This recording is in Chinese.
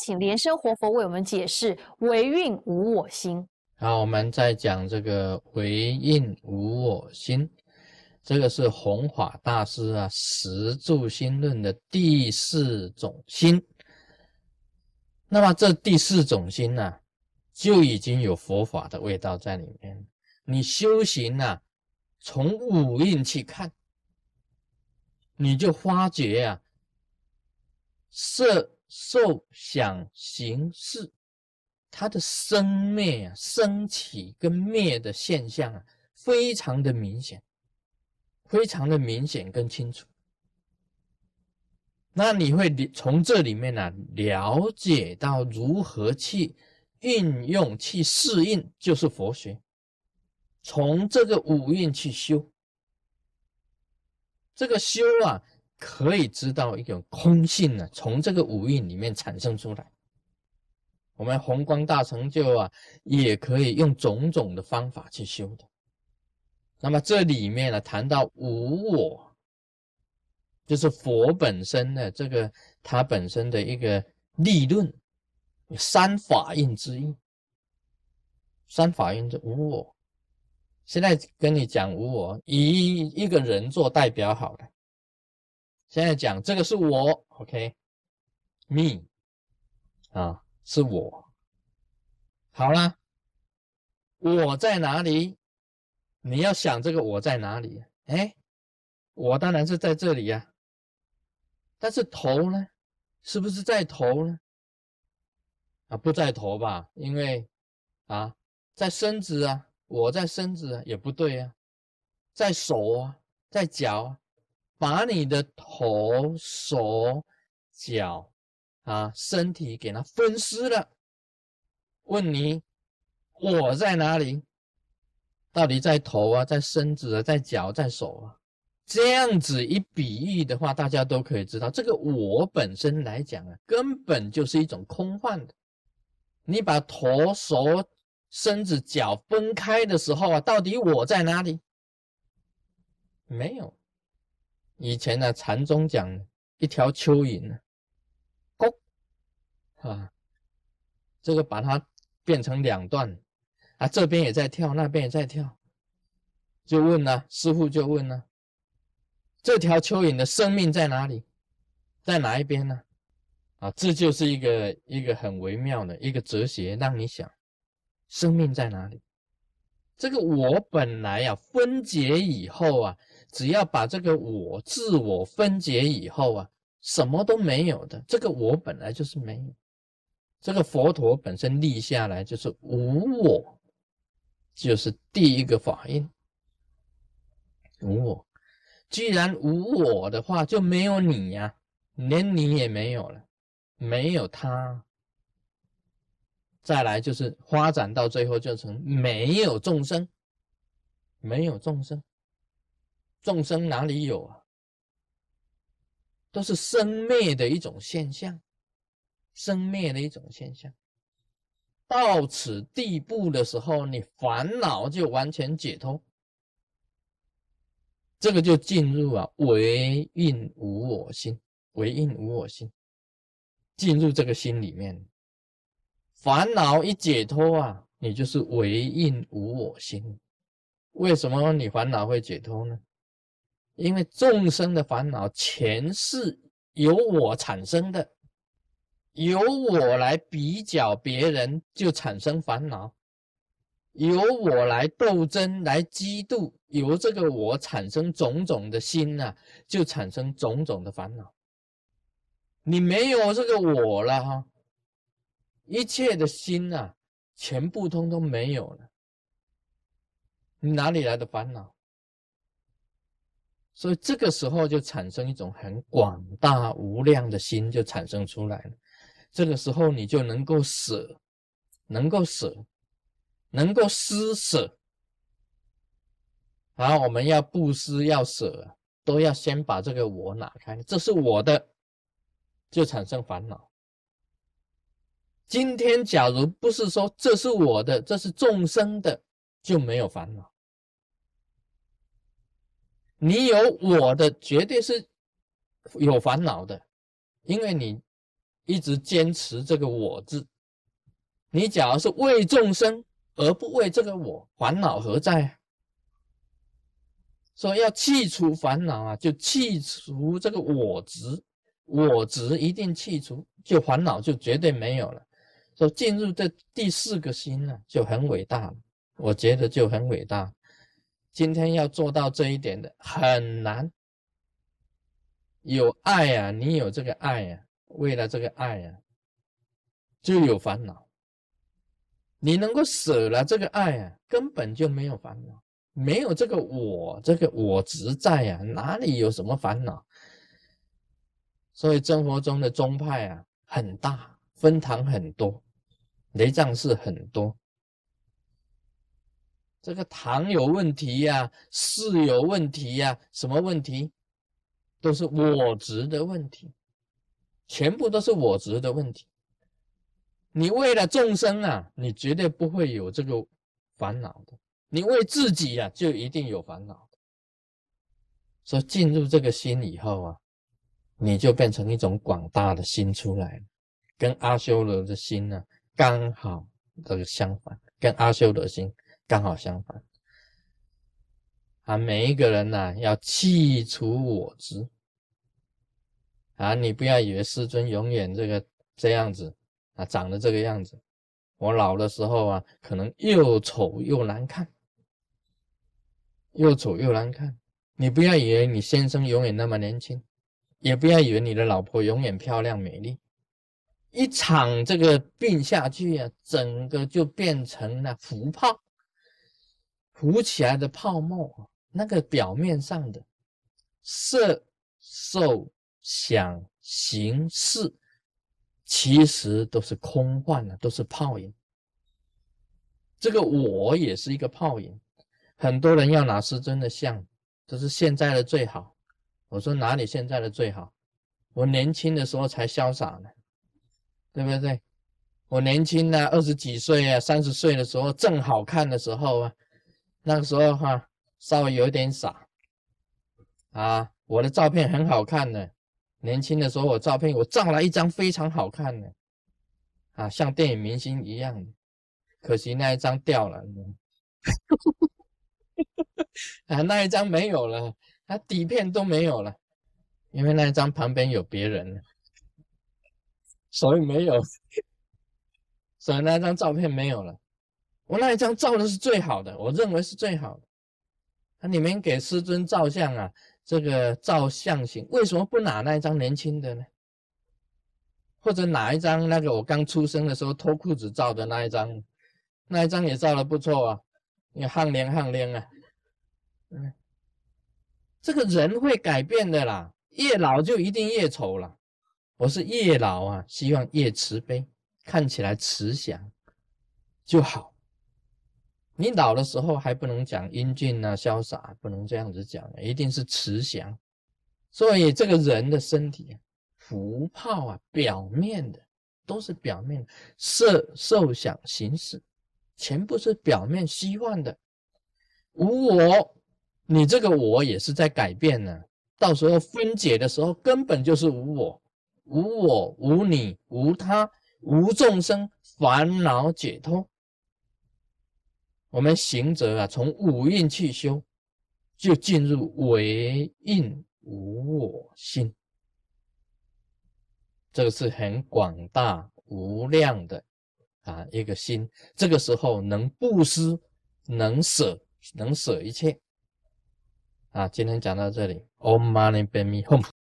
请莲生活佛为我们解释唯运无我心。好，我们再讲这个唯运无我心，这个是弘法大师啊《十住心论》的第四种心。那么这第四种心呢，就已经有佛法的味道在里面。你修行啊，从五蕴去看，你就发觉啊，色、受、想、行、识。它的生灭啊，升起跟灭的现象啊，非常的明显，非常的明显跟清楚。那你会从这里面呢，了解到如何去运用、去适应，就是佛学。从这个五蕴去修，这个修啊，可以知道一种空性呢，从这个五蕴里面产生出来。我们宏光大成就啊，也可以用种种的方法去修的。那么这里面呢，谈到无我，就是佛本身的这个它本身的一个立论，三法印之一。三法印之无我。现在跟你讲无我，以一个人做代表好了。现在讲这个是我，OK，me 啊。是我，好了，我在哪里？你要想这个我在哪里？哎，我当然是在这里呀。但是头呢？是不是在头呢？啊，不在头吧？因为啊，在身子啊，我在身子啊，也不对啊，在手啊，在脚啊，把你的头、手、脚。啊，身体给它分尸了。问你，我在哪里？到底在头啊，在身子啊，在脚，在手啊？这样子一比喻的话，大家都可以知道，这个我本身来讲啊，根本就是一种空幻的。你把头、手、身子、脚分开的时候啊，到底我在哪里？没有。以前呢，禅宗讲一条蚯蚓呢。啊，这个把它变成两段，啊，这边也在跳，那边也在跳，就问呢，师傅就问呢，这条蚯蚓的生命在哪里，在哪一边呢？啊，这就是一个一个很微妙的一个哲学，让你想，生命在哪里？这个我本来呀分解以后啊，只要把这个我自我分解以后啊，什么都没有的，这个我本来就是没有。这个佛陀本身立下来就是无我，就是第一个法印。无我，既然无我的话，就没有你呀，连你也没有了，没有他。再来就是发展到最后，就成没有众生，没有众生，众生哪里有啊？都是生灭的一种现象。生灭的一种现象，到此地步的时候，你烦恼就完全解脱，这个就进入啊唯印无我心，唯印无我心，进入这个心里面，烦恼一解脱啊，你就是唯印无我心。为什么你烦恼会解脱呢？因为众生的烦恼全是由我产生的。由我来比较别人，就产生烦恼；由我来斗争、来嫉妒，由这个我产生种种的心呐，就产生种种的烦恼。你没有这个我了哈，一切的心呐，全部通通没有了，你哪里来的烦恼？所以这个时候就产生一种很广大无量的心，就产生出来了。这个时候你就能够舍，能够舍，能够施舍。好，我们要布施要舍，都要先把这个我拿开。这是我的，就产生烦恼。今天假如不是说这是我的，这是众生的，就没有烦恼。你有我的，绝对是有烦恼的，因为你。一直坚持这个我字。你假如是为众生而不为这个我，烦恼何在？说要去除烦恼啊，就去除这个我执，我执一定去除，就烦恼就绝对没有了。说进入这第四个心呢，就很伟大了。我觉得就很伟大。今天要做到这一点的很难。有爱呀，你有这个爱呀，为了这个爱呀，就有烦恼。你能够舍了这个爱啊，根本就没有烦恼，没有这个我，这个我执在呀，哪里有什么烦恼？所以生活中的宗派啊，很大，分堂很多，雷藏寺很多。这个堂有问题呀，寺有问题呀，什么问题？都是我执的问题，全部都是我执的问题。你为了众生啊，你绝对不会有这个烦恼的。你为自己呀，就一定有烦恼的。所以进入这个心以后啊，你就变成一种广大的心出来了，跟阿修罗的心呢刚好这个相反，跟阿修罗心刚好相反。啊，每一个人呐，要弃除我执。啊，你不要以为师尊永远这个这样子啊，长得这个样子。我老的时候啊，可能又丑又难看，又丑又难看。你不要以为你先生永远那么年轻，也不要以为你的老婆永远漂亮美丽。一场这个病下去啊，整个就变成了浮泡，浮起来的泡沫。那个表面上的色、受、想、行、识，其实都是空幻的，都是泡影。这个我也是一个泡影。很多人要拿师尊的像，这是现在的最好。我说哪里现在的最好？我年轻的时候才潇洒呢，对不对？我年轻呢，二十几岁啊，三十岁的时候正好看的时候啊，那个时候哈。稍微有点傻啊！我的照片很好看的，年轻的时候我照片我照了一张非常好看的啊，像电影明星一样的。可惜那一张掉了，啊，那一张没有了，它底片都没有了，因为那一张旁边有别人了，所以没有，所以那张照片没有了。我那一张照的是最好的，我认为是最好的。那你们给师尊照相啊？这个照相型为什么不拿那一张年轻的呢？或者拿一张那个我刚出生的时候脱裤子照的那一张？那一张也照的不错啊，你汗脸汗脸啊，嗯，这个人会改变的啦，越老就一定越丑了。我是越老啊，希望越慈悲，看起来慈祥就好。你老的时候还不能讲英俊啊、潇洒，不能这样子讲，一定是慈祥。所以这个人的身体浮泡啊，表面的都是表面色、受、想、行、识，全部是表面虚幻的。无我，你这个我也是在改变呢。到时候分解的时候，根本就是无我，无我、无你、无他、无众生，烦恼解脱。我们行者啊，从五蕴去修，就进入唯印无我心。这个是很广大无量的啊一个心。这个时候能布施，能舍，能舍一切。啊，今天讲到这里。Om Mani Padme Hum。